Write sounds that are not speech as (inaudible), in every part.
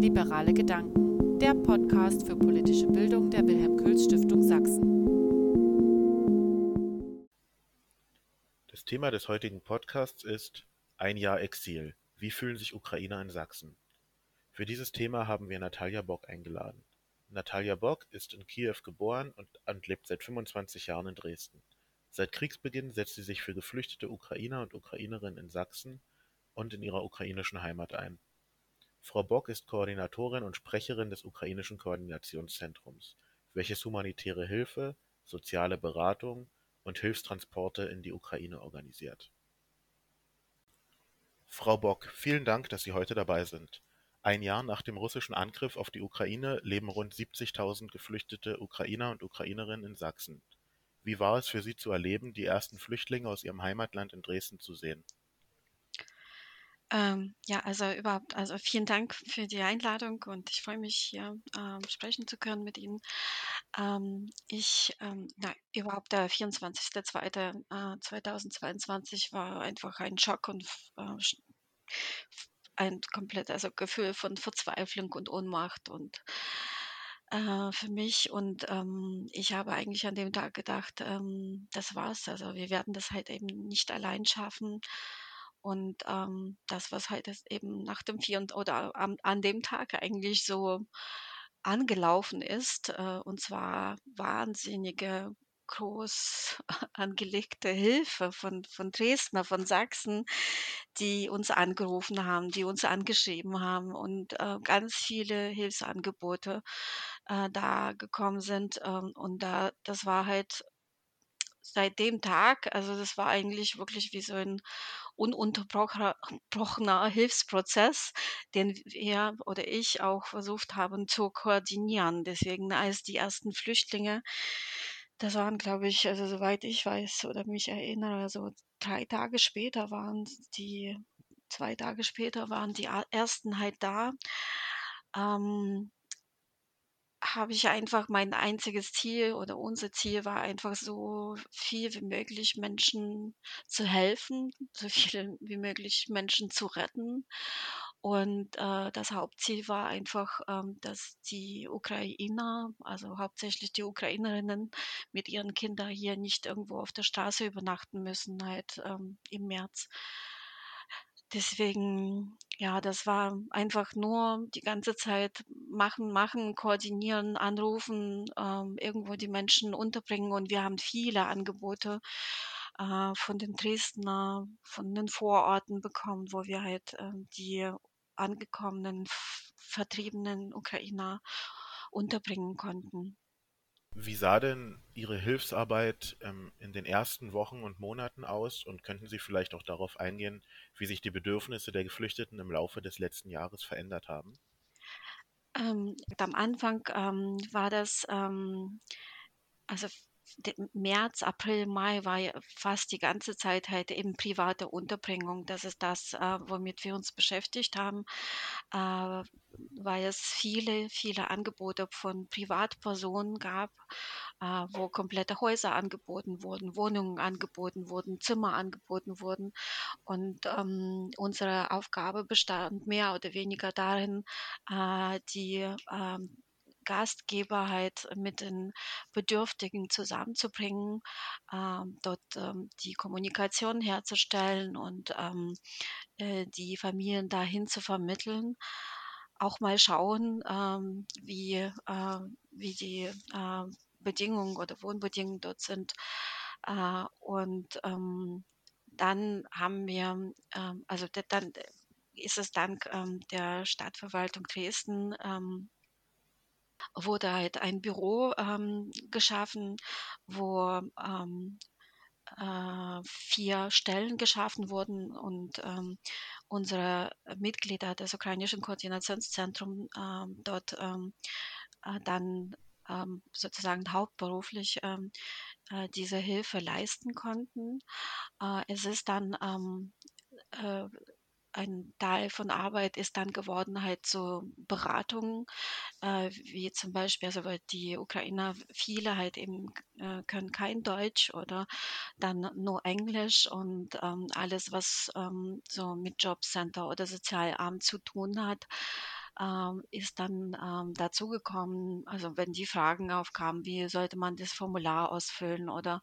Liberale Gedanken, der Podcast für politische Bildung der Wilhelm Kühls Stiftung Sachsen. Das Thema des heutigen Podcasts ist Ein Jahr Exil. Wie fühlen sich Ukrainer in Sachsen? Für dieses Thema haben wir Natalia Bock eingeladen. Natalia Bock ist in Kiew geboren und, und lebt seit 25 Jahren in Dresden. Seit Kriegsbeginn setzt sie sich für geflüchtete Ukrainer und Ukrainerinnen in Sachsen und in ihrer ukrainischen Heimat ein. Frau Bock ist Koordinatorin und Sprecherin des Ukrainischen Koordinationszentrums, welches humanitäre Hilfe, soziale Beratung und Hilfstransporte in die Ukraine organisiert. Frau Bock, vielen Dank, dass Sie heute dabei sind. Ein Jahr nach dem russischen Angriff auf die Ukraine leben rund 70.000 geflüchtete Ukrainer und Ukrainerinnen in Sachsen. Wie war es für Sie zu erleben, die ersten Flüchtlinge aus Ihrem Heimatland in Dresden zu sehen? Ähm, ja, also überhaupt, also vielen Dank für die Einladung und ich freue mich hier ähm, sprechen zu können mit Ihnen. Ähm, ich, ähm, na, überhaupt der 24.02.2022 äh, war einfach ein Schock und äh, ein komplett, also Gefühl von Verzweiflung und Ohnmacht und äh, für mich. Und ähm, ich habe eigentlich an dem Tag gedacht, ähm, das war's. Also wir werden das halt eben nicht allein schaffen. Und ähm, das, was halt eben nach dem vier oder am, an dem Tag eigentlich so angelaufen ist, äh, und zwar wahnsinnige groß (laughs) angelegte Hilfe von, von Dresdner, von Sachsen, die uns angerufen haben, die uns angeschrieben haben und äh, ganz viele Hilfsangebote äh, da gekommen sind. Ähm, und da, das war halt seit dem Tag, also das war eigentlich wirklich wie so ein ununterbrochener Hilfsprozess, den wir oder ich auch versucht haben zu koordinieren. Deswegen als die ersten Flüchtlinge das waren, glaube ich, also soweit ich weiß oder mich erinnere, so drei Tage später waren die, zwei Tage später waren die ersten halt da. Ähm, habe ich einfach mein einziges Ziel oder unser Ziel war einfach so viel wie möglich Menschen zu helfen, so viele wie möglich Menschen zu retten. Und äh, das Hauptziel war einfach, ähm, dass die Ukrainer, also hauptsächlich die Ukrainerinnen mit ihren Kindern hier nicht irgendwo auf der Straße übernachten müssen, halt ähm, im März. Deswegen, ja, das war einfach nur die ganze Zeit machen, machen, koordinieren, anrufen, ähm, irgendwo die Menschen unterbringen und wir haben viele Angebote äh, von den Dresdner, von den Vororten bekommen, wo wir halt äh, die angekommenen, vertriebenen Ukrainer unterbringen konnten. Wie sah denn Ihre Hilfsarbeit ähm, in den ersten Wochen und Monaten aus und könnten Sie vielleicht auch darauf eingehen, wie sich die Bedürfnisse der Geflüchteten im Laufe des letzten Jahres verändert haben? Ähm, am Anfang ähm, war das, ähm, also März, April, Mai war ja fast die ganze Zeit halt eben private Unterbringung. Das ist das, äh, womit wir uns beschäftigt haben, äh, weil es viele, viele Angebote von Privatpersonen gab, äh, wo komplette Häuser angeboten wurden, Wohnungen angeboten wurden, Zimmer angeboten wurden. Und ähm, unsere Aufgabe bestand mehr oder weniger darin, äh, die ähm, Gastgeber halt mit den Bedürftigen zusammenzubringen, ähm, dort ähm, die Kommunikation herzustellen und ähm, äh, die Familien dahin zu vermitteln. Auch mal schauen, ähm, wie, äh, wie die äh, Bedingungen oder Wohnbedingungen dort sind. Äh, und ähm, dann haben wir, also dann ist es dank der Stadtverwaltung Dresden wurde halt ein Büro ähm, geschaffen, wo ähm, äh, vier Stellen geschaffen wurden und ähm, unsere Mitglieder des ukrainischen Koordinationszentrums ähm, dort ähm, äh, dann ähm, sozusagen hauptberuflich äh, diese Hilfe leisten konnten. Äh, es ist dann äh, ein Teil von Arbeit ist dann geworden halt so Beratungen, äh, wie zum Beispiel, also weil die Ukrainer, viele halt eben äh, können kein Deutsch oder dann nur Englisch und ähm, alles, was ähm, so mit Jobcenter oder Sozialamt zu tun hat, ähm, ist dann ähm, dazugekommen, also wenn die Fragen aufkamen, wie sollte man das Formular ausfüllen oder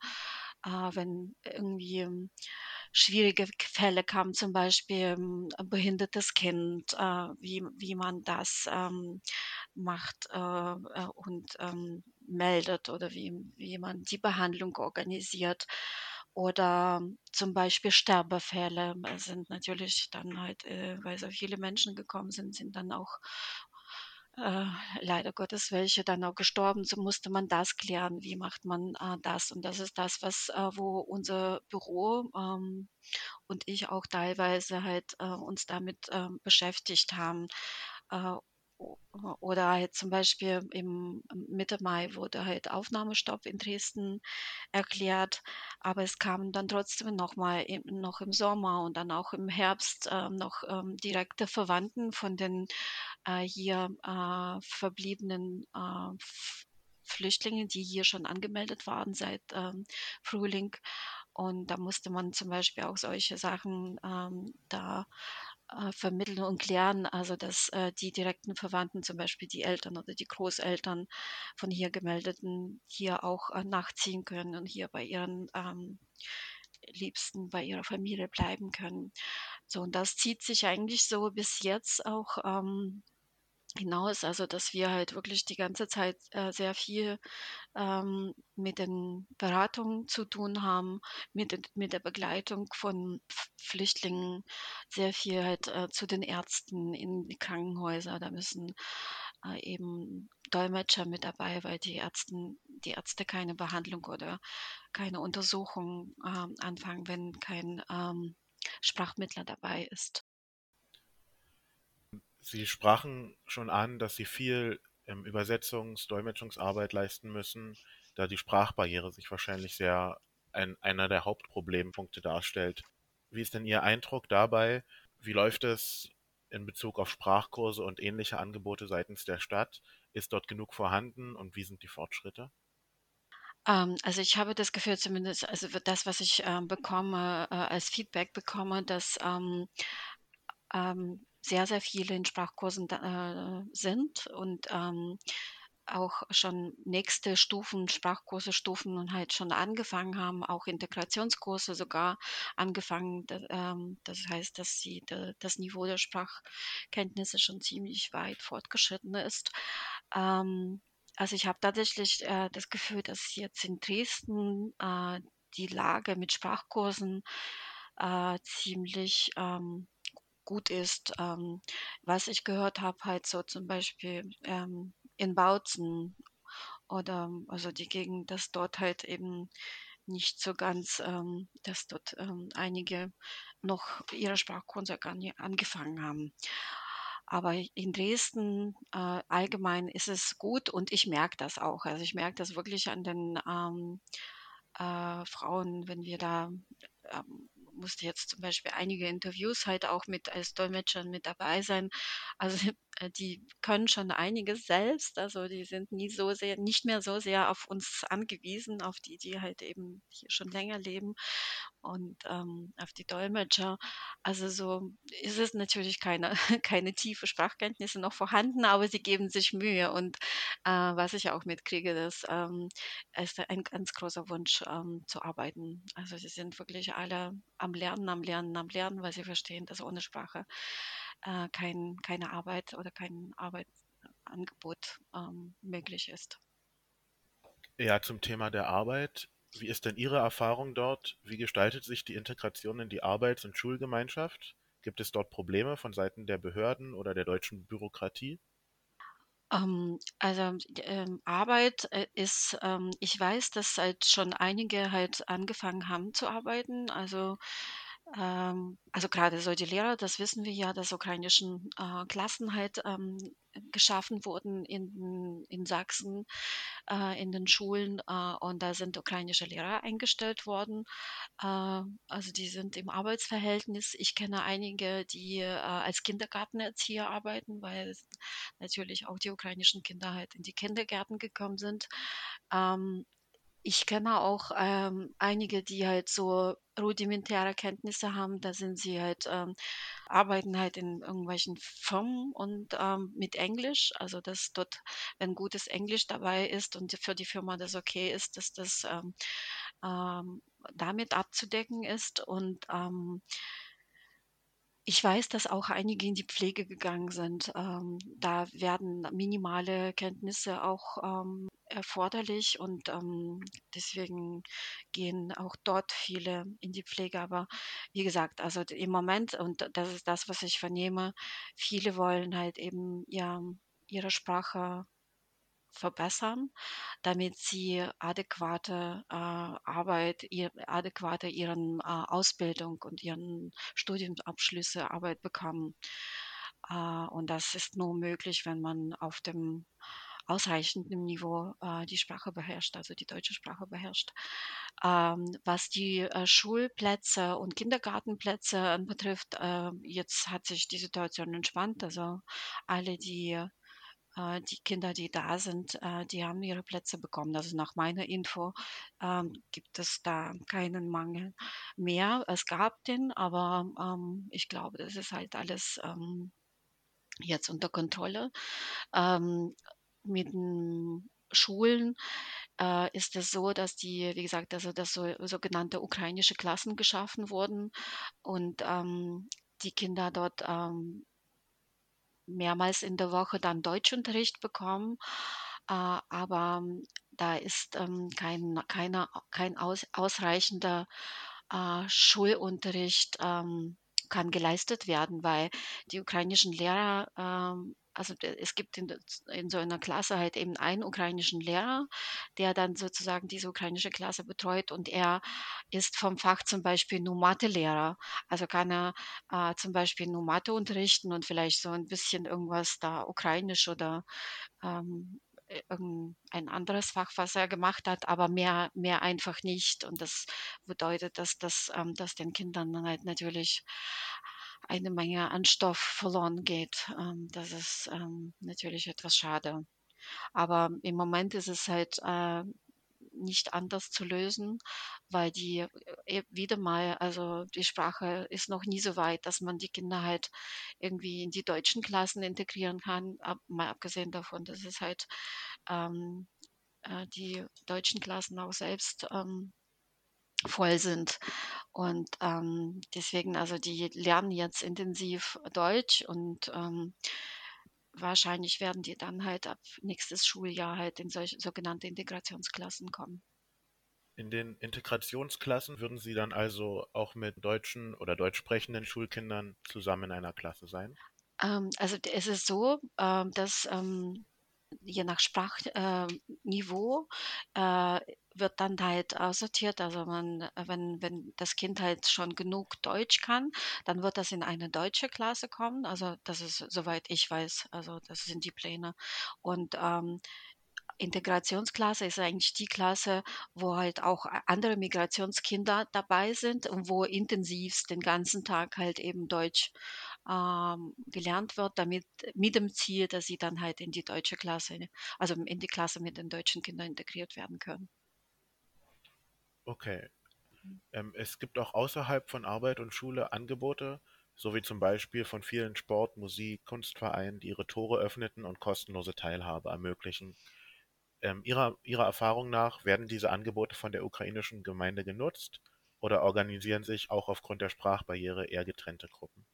äh, wenn irgendwie schwierige Fälle kamen, zum Beispiel ähm, ein behindertes Kind, äh, wie, wie man das ähm, macht äh, äh, und ähm, meldet oder wie, wie man die Behandlung organisiert. Oder zum Beispiel Sterbefälle sind natürlich dann halt, äh, weil so viele Menschen gekommen sind, sind dann auch äh, leider Gottes welche dann auch gestorben. So musste man das klären. Wie macht man äh, das? Und das ist das, was, äh, wo unser Büro ähm, und ich auch teilweise halt äh, uns damit ähm, beschäftigt haben. Oder halt zum Beispiel im Mitte Mai wurde halt Aufnahmestopp in Dresden erklärt, aber es kamen dann trotzdem noch mal im, noch im Sommer und dann auch im Herbst äh, noch ähm, direkte Verwandten von den äh, hier äh, verbliebenen äh, Flüchtlingen, die hier schon angemeldet waren seit ähm, Frühling. Und da musste man zum Beispiel auch solche Sachen ähm, da äh, vermitteln und klären, also dass äh, die direkten Verwandten, zum Beispiel die Eltern oder die Großeltern von hier gemeldeten, hier auch äh, nachziehen können und hier bei ihren ähm, Liebsten, bei ihrer Familie bleiben können. So, und das zieht sich eigentlich so bis jetzt auch ähm, hinaus, also dass wir halt wirklich die ganze Zeit äh, sehr viel ähm, mit den Beratungen zu tun haben, mit, mit der Begleitung von Flüchtlingen, sehr viel halt äh, zu den Ärzten in die Krankenhäuser. Da müssen äh, eben Dolmetscher mit dabei, weil die, Ärzten, die Ärzte keine Behandlung oder keine Untersuchung ähm, anfangen, wenn kein ähm, Sprachmittler dabei ist. Sie sprachen schon an, dass Sie viel ähm, Übersetzungs-, Dolmetschungsarbeit leisten müssen, da die Sprachbarriere sich wahrscheinlich sehr ein, einer der Hauptproblempunkte darstellt. Wie ist denn Ihr Eindruck dabei? Wie läuft es in Bezug auf Sprachkurse und ähnliche Angebote seitens der Stadt? Ist dort genug vorhanden und wie sind die Fortschritte? Ähm, also ich habe das Gefühl, zumindest, also das, was ich ähm, bekomme, äh, als Feedback bekomme, dass ähm, sehr, sehr viele in Sprachkursen da, äh, sind und ähm, auch schon nächste Stufen, Sprachkurse, Stufen und halt schon angefangen haben, auch Integrationskurse sogar angefangen. Ähm, das heißt, dass sie das Niveau der Sprachkenntnisse schon ziemlich weit fortgeschritten ist. Ähm, also ich habe tatsächlich äh, das Gefühl, dass jetzt in Dresden äh, die Lage mit Sprachkursen ziemlich ähm, gut ist. Ähm, was ich gehört habe, halt so zum Beispiel ähm, in Bautzen oder also die Gegend, dass dort halt eben nicht so ganz, ähm, dass dort ähm, einige noch ihre Sprachkurse gar nicht angefangen haben. Aber in Dresden äh, allgemein ist es gut und ich merke das auch. Also ich merke das wirklich an den ähm, äh, Frauen, wenn wir da ähm, musste jetzt zum Beispiel einige Interviews halt auch mit als Dolmetscher mit dabei sein. Also äh, die können schon einiges selbst. Also die sind nie so sehr, nicht mehr so sehr auf uns angewiesen, auf die, die halt eben hier schon länger leben und ähm, auf die Dolmetscher. Also so ist es natürlich keine, (laughs) keine tiefe Sprachkenntnisse noch vorhanden, aber sie geben sich Mühe. Und äh, was ich auch mitkriege, das ähm, ist ein ganz großer Wunsch ähm, zu arbeiten. Also sie sind wirklich alle am Lernen, am Lernen, am Lernen, weil sie verstehen, dass ohne Sprache äh, kein, keine Arbeit oder kein Arbeitsangebot ähm, möglich ist. Ja, zum Thema der Arbeit. Wie ist denn Ihre Erfahrung dort? Wie gestaltet sich die Integration in die Arbeits- und Schulgemeinschaft? Gibt es dort Probleme von Seiten der Behörden oder der deutschen Bürokratie? Ähm, also ähm, Arbeit äh, ist, ähm, ich weiß, dass halt schon einige halt angefangen haben zu arbeiten. Also also gerade so die Lehrer, das wissen wir ja, dass ukrainischen äh, Klassen halt ähm, geschaffen wurden in, in Sachsen, äh, in den Schulen äh, und da sind ukrainische Lehrer eingestellt worden. Äh, also die sind im Arbeitsverhältnis. Ich kenne einige, die äh, als Kindergartenerzieher arbeiten, weil natürlich auch die ukrainischen Kinder halt in die Kindergärten gekommen sind. Ähm, ich kenne auch ähm, einige, die halt so rudimentäre Kenntnisse haben. Da sind sie halt, ähm, arbeiten halt in irgendwelchen Firmen und ähm, mit Englisch. Also dass dort, wenn gutes Englisch dabei ist und für die Firma das okay ist, dass das ähm, ähm, damit abzudecken ist. Und ähm, ich weiß, dass auch einige in die Pflege gegangen sind. Ähm, da werden minimale Kenntnisse auch ähm, erforderlich und ähm, deswegen gehen auch dort viele in die Pflege. Aber wie gesagt, also im Moment, und das ist das, was ich vernehme, viele wollen halt eben ja ihre Sprache verbessern, damit sie adäquate äh, Arbeit, ihr, adäquate ihren äh, Ausbildung und ihren Studienabschlüsse Arbeit bekommen. Äh, und das ist nur möglich, wenn man auf dem ausreichenden Niveau äh, die Sprache beherrscht, also die deutsche Sprache beherrscht. Ähm, was die äh, Schulplätze und Kindergartenplätze betrifft, äh, jetzt hat sich die Situation entspannt. Also alle, die äh, die Kinder, die da sind, äh, die haben ihre Plätze bekommen. Also nach meiner Info ähm, gibt es da keinen Mangel mehr. Es gab den, aber ähm, ich glaube, das ist halt alles ähm, jetzt unter Kontrolle. Mit den Schulen äh, ist es so, dass die, wie gesagt, also dass so, sogenannte ukrainische Klassen geschaffen wurden und ähm, die Kinder dort ähm, mehrmals in der Woche dann Deutschunterricht bekommen. Äh, aber da ist ähm, kein, keine, kein aus, ausreichender äh, Schulunterricht ähm, kann geleistet werden, weil die ukrainischen Lehrer ähm, also es gibt in, in, so einer Klasse halt eben einen ukrainischen Lehrer, der dann sozusagen diese ukrainische Klasse betreut und er ist vom Fach zum Beispiel nur Mathelehrer. Also kann er äh, zum Beispiel nur Mathe unterrichten und vielleicht so ein bisschen irgendwas da ukrainisch oder ähm, ein anderes Fach, was er gemacht hat, aber mehr, mehr einfach nicht. Und das bedeutet, dass das ähm, dass den Kindern dann halt natürlich eine Menge an Stoff verloren geht. Ähm, das ist ähm, natürlich etwas schade. Aber im Moment ist es halt äh, nicht anders zu lösen, weil die äh, wieder mal, also die Sprache ist noch nie so weit, dass man die Kinder halt irgendwie in die deutschen Klassen integrieren kann. Ab, mal abgesehen davon, dass es halt ähm, äh, die deutschen Klassen auch selbst ähm, voll sind. Und ähm, deswegen, also die lernen jetzt intensiv Deutsch und ähm, wahrscheinlich werden die dann halt ab nächstes Schuljahr halt in solche sogenannte Integrationsklassen kommen. In den Integrationsklassen würden Sie dann also auch mit deutschen oder deutsch sprechenden Schulkindern zusammen in einer Klasse sein? Ähm, also es ist so, ähm, dass ähm, je nach Sprachniveau äh, wird dann halt aussortiert. Also man, wenn, wenn das Kind halt schon genug Deutsch kann, dann wird das in eine deutsche Klasse kommen. Also das ist, soweit ich weiß, also das sind die Pläne. Und ähm, Integrationsklasse ist eigentlich die Klasse, wo halt auch andere Migrationskinder dabei sind und wo intensivst den ganzen Tag halt eben Deutsch ähm, gelernt wird, damit mit dem Ziel, dass sie dann halt in die deutsche Klasse, also in die Klasse mit den deutschen Kindern integriert werden können. Okay. Ähm, es gibt auch außerhalb von Arbeit und Schule Angebote, so wie zum Beispiel von vielen Sport-, Musik-, Kunstvereinen, die ihre Tore öffneten und kostenlose Teilhabe ermöglichen. Ähm, ihrer, ihrer Erfahrung nach werden diese Angebote von der ukrainischen Gemeinde genutzt oder organisieren sich auch aufgrund der Sprachbarriere eher getrennte Gruppen?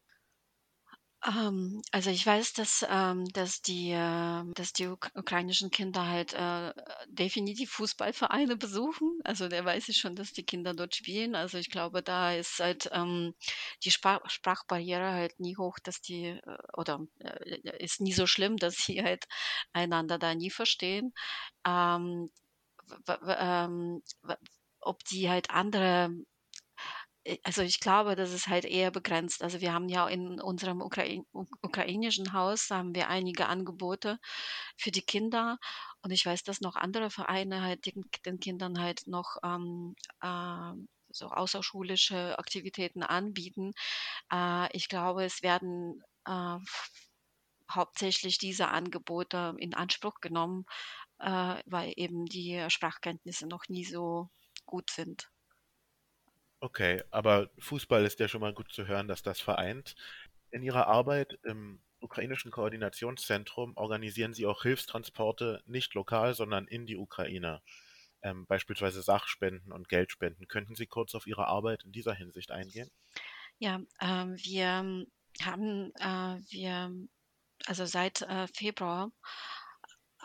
Ähm, also ich weiß, dass, ähm, dass die, äh, dass die uk ukrainischen Kinder halt äh, definitiv Fußballvereine besuchen. Also da weiß ich schon, dass die Kinder dort spielen. Also ich glaube, da ist halt ähm, die Sprach Sprachbarriere halt nie hoch, dass die äh, oder äh, ist nie so schlimm, dass sie halt einander da nie verstehen. Ähm, ähm ob die halt andere also ich glaube, das ist halt eher begrenzt. Also wir haben ja in unserem Ukrain ukrainischen Haus haben wir einige Angebote für die Kinder und ich weiß, dass noch andere Vereine halt den, den Kindern halt noch ähm, äh, so außerschulische Aktivitäten anbieten. Äh, ich glaube, es werden äh, hauptsächlich diese Angebote in Anspruch genommen, äh, weil eben die Sprachkenntnisse noch nie so gut sind. Okay, aber Fußball ist ja schon mal gut zu hören, dass das vereint. In Ihrer Arbeit im ukrainischen Koordinationszentrum organisieren Sie auch Hilfstransporte nicht lokal, sondern in die Ukraine, ähm, beispielsweise Sachspenden und Geldspenden. Könnten Sie kurz auf Ihre Arbeit in dieser Hinsicht eingehen? Ja, ähm, wir haben äh, wir also seit äh, Februar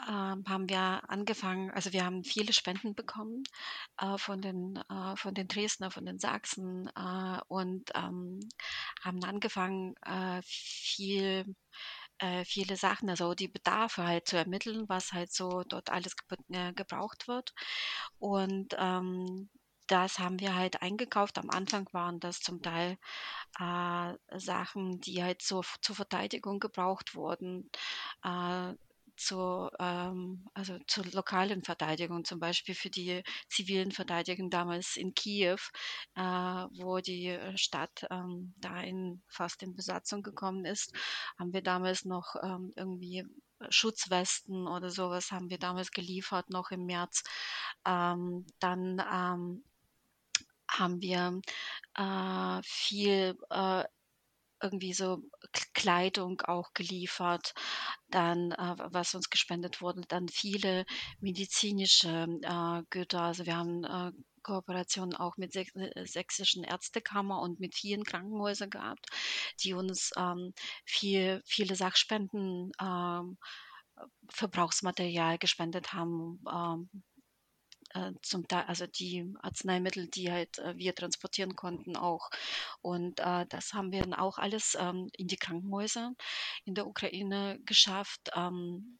ähm, haben wir angefangen also wir haben viele Spenden bekommen äh, von den äh, von den Dresdner, von den Sachsen äh, und ähm, haben angefangen, äh, viel äh, viele Sachen, also die Bedarfe halt zu ermitteln, was halt so dort alles ge gebraucht wird. Und ähm, das haben wir halt eingekauft. Am Anfang waren das zum Teil äh, Sachen, die halt zur, zur Verteidigung gebraucht wurden. Äh, zur, ähm, also zur lokalen Verteidigung, zum Beispiel für die zivilen Verteidigung damals in Kiew, äh, wo die Stadt ähm, da in, fast in Besatzung gekommen ist, haben wir damals noch ähm, irgendwie Schutzwesten oder sowas haben wir damals geliefert, noch im März. Ähm, dann ähm, haben wir äh, viel äh, irgendwie so Kleidung auch geliefert, dann, äh, was uns gespendet wurde, dann viele medizinische äh, Güter. Also wir haben äh, Kooperationen auch mit Säch äh, sächsischen Ärztekammer und mit vielen Krankenhäusern gehabt, die uns ähm, viel, viele Sachspenden, ähm, Verbrauchsmaterial gespendet haben, ähm, äh, zum Teil, also die Arzneimittel, die halt äh, wir transportieren konnten auch. Und äh, das haben wir dann auch alles ähm, in die Krankenhäuser in der Ukraine geschafft. Ähm,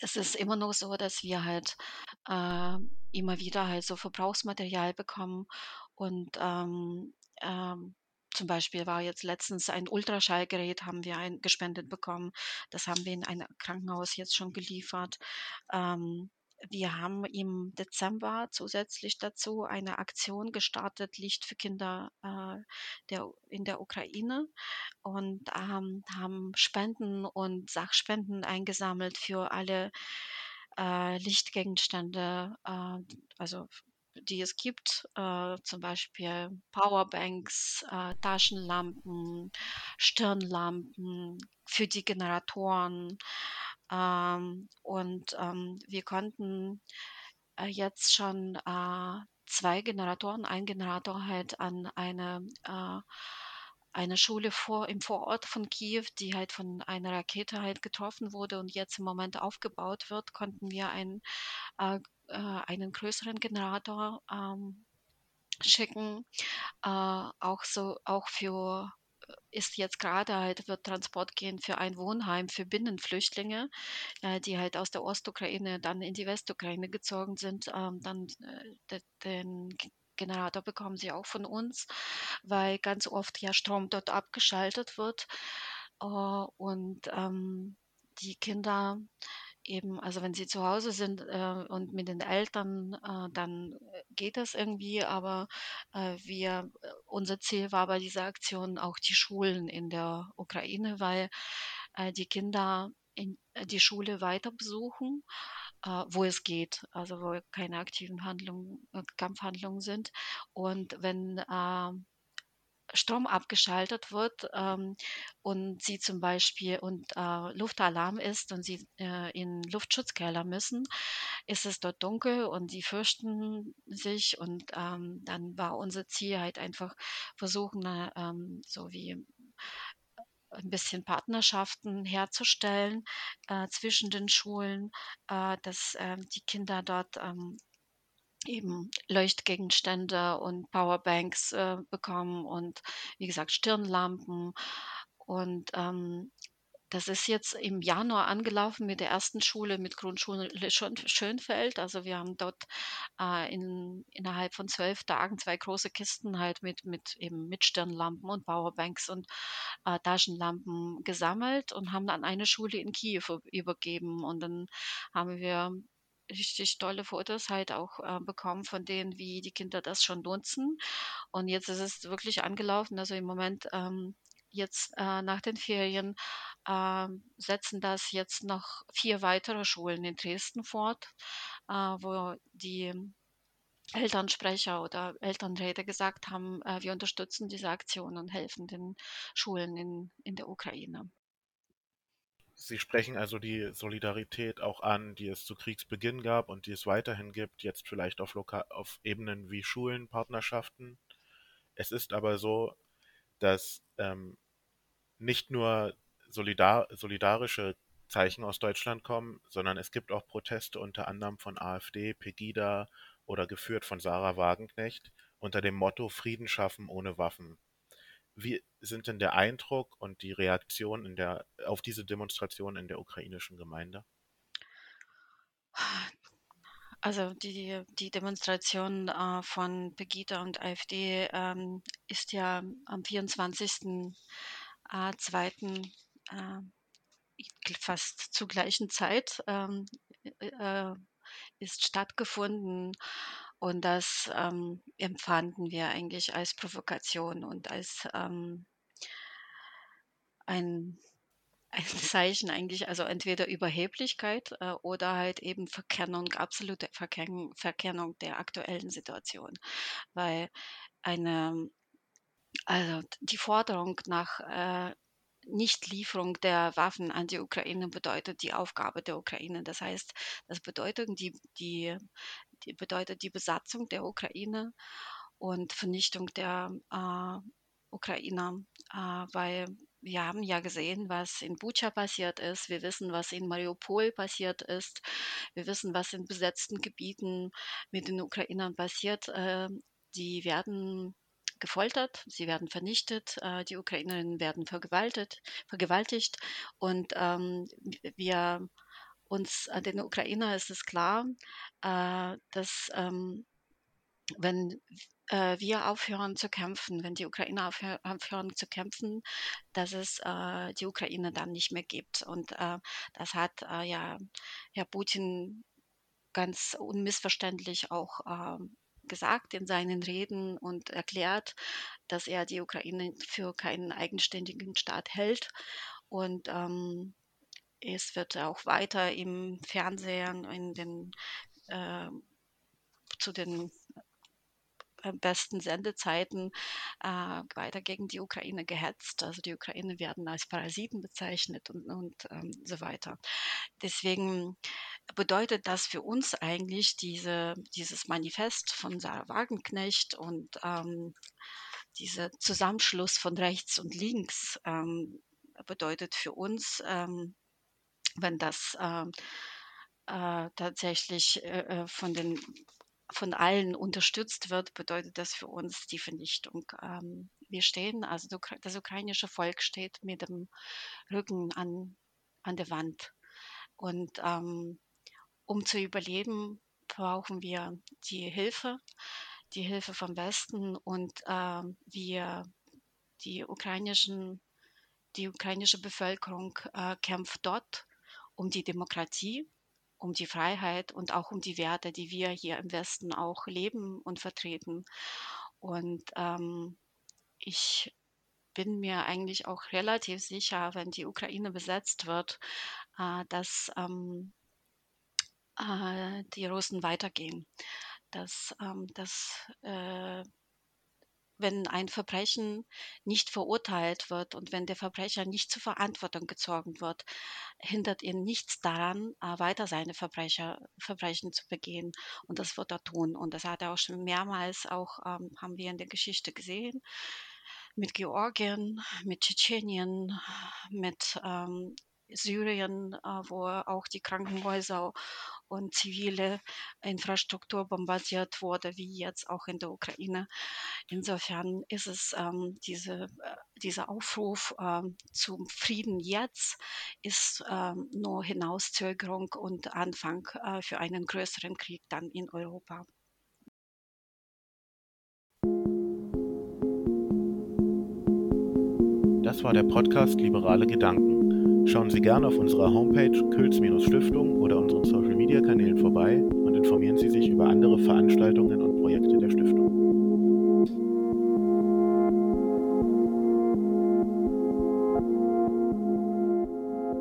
es ist immer noch so, dass wir halt äh, immer wieder halt so Verbrauchsmaterial bekommen und ähm, ähm, zum Beispiel war jetzt letztens ein Ultraschallgerät, haben wir ein, gespendet bekommen. Das haben wir in ein Krankenhaus jetzt schon geliefert. Ähm, wir haben im Dezember zusätzlich dazu eine Aktion gestartet, Licht für Kinder äh, der, in der Ukraine. Und ähm, haben Spenden und Sachspenden eingesammelt für alle äh, Lichtgegenstände, äh, also die es gibt, äh, zum Beispiel Powerbanks, äh, Taschenlampen, Stirnlampen für die Generatoren, ähm, und ähm, wir konnten äh, jetzt schon äh, zwei Generatoren, ein Generator halt an eine, äh, eine Schule vor, im Vorort von Kiew, die halt von einer Rakete halt getroffen wurde und jetzt im Moment aufgebaut wird, konnten wir einen, äh, äh, einen größeren Generator ähm, schicken, äh, auch so auch für ist jetzt gerade halt, wird Transport gehen für ein Wohnheim für Binnenflüchtlinge, äh, die halt aus der Ostukraine dann in die Westukraine gezogen sind. Ähm, dann äh, den Generator bekommen sie auch von uns, weil ganz oft ja Strom dort abgeschaltet wird. Uh, und ähm, die Kinder eben, also wenn sie zu Hause sind äh, und mit den Eltern, äh, dann geht das irgendwie, aber äh, wir, äh, unser Ziel war bei dieser Aktion auch die Schulen in der Ukraine, weil äh, die Kinder in, äh, die Schule weiter besuchen, wo es geht, also wo keine aktiven Handlungen, Kampfhandlungen sind. Und wenn Strom abgeschaltet wird ähm, und sie zum Beispiel und äh, Luftalarm ist und sie äh, in Luftschutzkeller müssen, ist es dort dunkel und sie fürchten sich und ähm, dann war unser Ziel halt einfach versuchen, äh, ähm, so wie ein bisschen Partnerschaften herzustellen äh, zwischen den Schulen, äh, dass äh, die Kinder dort ähm, eben Leuchtgegenstände und Powerbanks äh, bekommen und wie gesagt Stirnlampen und ähm, das ist jetzt im Januar angelaufen mit der ersten Schule, mit Grundschule Schönfeld. Also wir haben dort äh, in, innerhalb von zwölf Tagen zwei große Kisten halt mit, mit eben mit Stirnlampen und Powerbanks und äh, Taschenlampen gesammelt und haben dann eine Schule in Kiew übergeben. Und dann haben wir richtig tolle Fotos halt auch äh, bekommen von denen, wie die Kinder das schon nutzen. Und jetzt ist es wirklich angelaufen. Also im Moment ähm, jetzt äh, nach den Ferien äh, setzen das jetzt noch vier weitere Schulen in Dresden fort, äh, wo die Elternsprecher oder Elternräte gesagt haben, äh, wir unterstützen diese Aktion und helfen den Schulen in, in der Ukraine. Sie sprechen also die Solidarität auch an, die es zu Kriegsbeginn gab und die es weiterhin gibt, jetzt vielleicht auf, Loka auf Ebenen wie Schulen, Partnerschaften. Es ist aber so, dass ähm, nicht nur solidar solidarische Zeichen aus Deutschland kommen, sondern es gibt auch Proteste unter anderem von AfD, Pegida oder geführt von Sarah Wagenknecht unter dem Motto Frieden schaffen ohne Waffen. Wie sind denn der Eindruck und die Reaktion in der, auf diese Demonstration in der ukrainischen Gemeinde? Also die, die Demonstration äh, von Pegida und AfD ähm, ist ja am 24. Äh, 2. Äh, fast zur gleichen Zeit ähm, äh, ist stattgefunden. Und das ähm, empfanden wir eigentlich als Provokation und als ähm, ein, (laughs) ein Zeichen eigentlich, also entweder Überheblichkeit äh, oder halt eben Verkennung, absolute Verkennung, Verkennung der aktuellen Situation. Weil eine, also die Forderung nach äh, Nichtlieferung der Waffen an die Ukraine bedeutet die Aufgabe der Ukraine. Das heißt, das bedeutet die, die, die bedeutet die Besatzung der Ukraine und Vernichtung der äh, Ukrainer, äh, weil wir haben ja gesehen, was in Bucha passiert ist. Wir wissen, was in Mariupol passiert ist. Wir wissen, was in besetzten Gebieten mit den Ukrainern passiert. Äh, die werden gefoltert, sie werden vernichtet, äh, die Ukrainerinnen werden vergewaltigt, vergewaltigt und ähm, wir uns an den Ukrainer ist es klar, äh, dass ähm, wenn äh, wir aufhören zu kämpfen, wenn die Ukrainer aufhören, aufhören zu kämpfen, dass es äh, die Ukraine dann nicht mehr gibt. Und äh, das hat äh, ja Herr Putin ganz unmissverständlich auch ähm, gesagt in seinen Reden und erklärt, dass er die Ukraine für keinen eigenständigen Staat hält. Und ähm, es wird auch weiter im Fernsehen, in den, äh, zu den besten Sendezeiten äh, weiter gegen die Ukraine gehetzt. Also die Ukraine werden als Parasiten bezeichnet und, und ähm, so weiter. Deswegen bedeutet das für uns eigentlich diese, dieses Manifest von Sarah Wagenknecht und ähm, dieser Zusammenschluss von rechts und links ähm, bedeutet für uns, ähm, wenn das äh, äh, tatsächlich äh, äh, von den von allen unterstützt wird, bedeutet das für uns die Vernichtung. Ähm, wir stehen, also das ukrainische Volk steht mit dem Rücken an, an der Wand. Und ähm, um zu überleben, brauchen wir die Hilfe, die Hilfe vom Westen und äh, wir, die ukrainischen, die ukrainische Bevölkerung äh, kämpft dort um die Demokratie, um die Freiheit und auch um die Werte, die wir hier im Westen auch leben und vertreten. Und ähm, ich bin mir eigentlich auch relativ sicher, wenn die Ukraine besetzt wird, äh, dass ähm, äh, die Russen weitergehen. Dass, ähm, dass äh, wenn ein Verbrechen nicht verurteilt wird und wenn der Verbrecher nicht zur Verantwortung gezogen wird, hindert ihn nichts daran, äh, weiter seine Verbrecher, Verbrechen zu begehen. Und das wird er tun. Und das hat er auch schon mehrmals auch, ähm, haben wir in der Geschichte gesehen, mit Georgien, mit Tschetschenien, mit ähm, Syrien, äh, wo auch die Krankenhäuser und zivile Infrastruktur bombardiert wurde, wie jetzt auch in der Ukraine. Insofern ist es ähm, diese, äh, dieser Aufruf äh, zum Frieden jetzt ist äh, nur Hinauszögerung und Anfang äh, für einen größeren Krieg dann in Europa. Das war der Podcast Liberale Gedanken. Schauen Sie gerne auf unserer Homepage Külz-Stiftung oder unseren Social-Media-Kanälen vorbei und informieren Sie sich über andere Veranstaltungen und Projekte der Stiftung.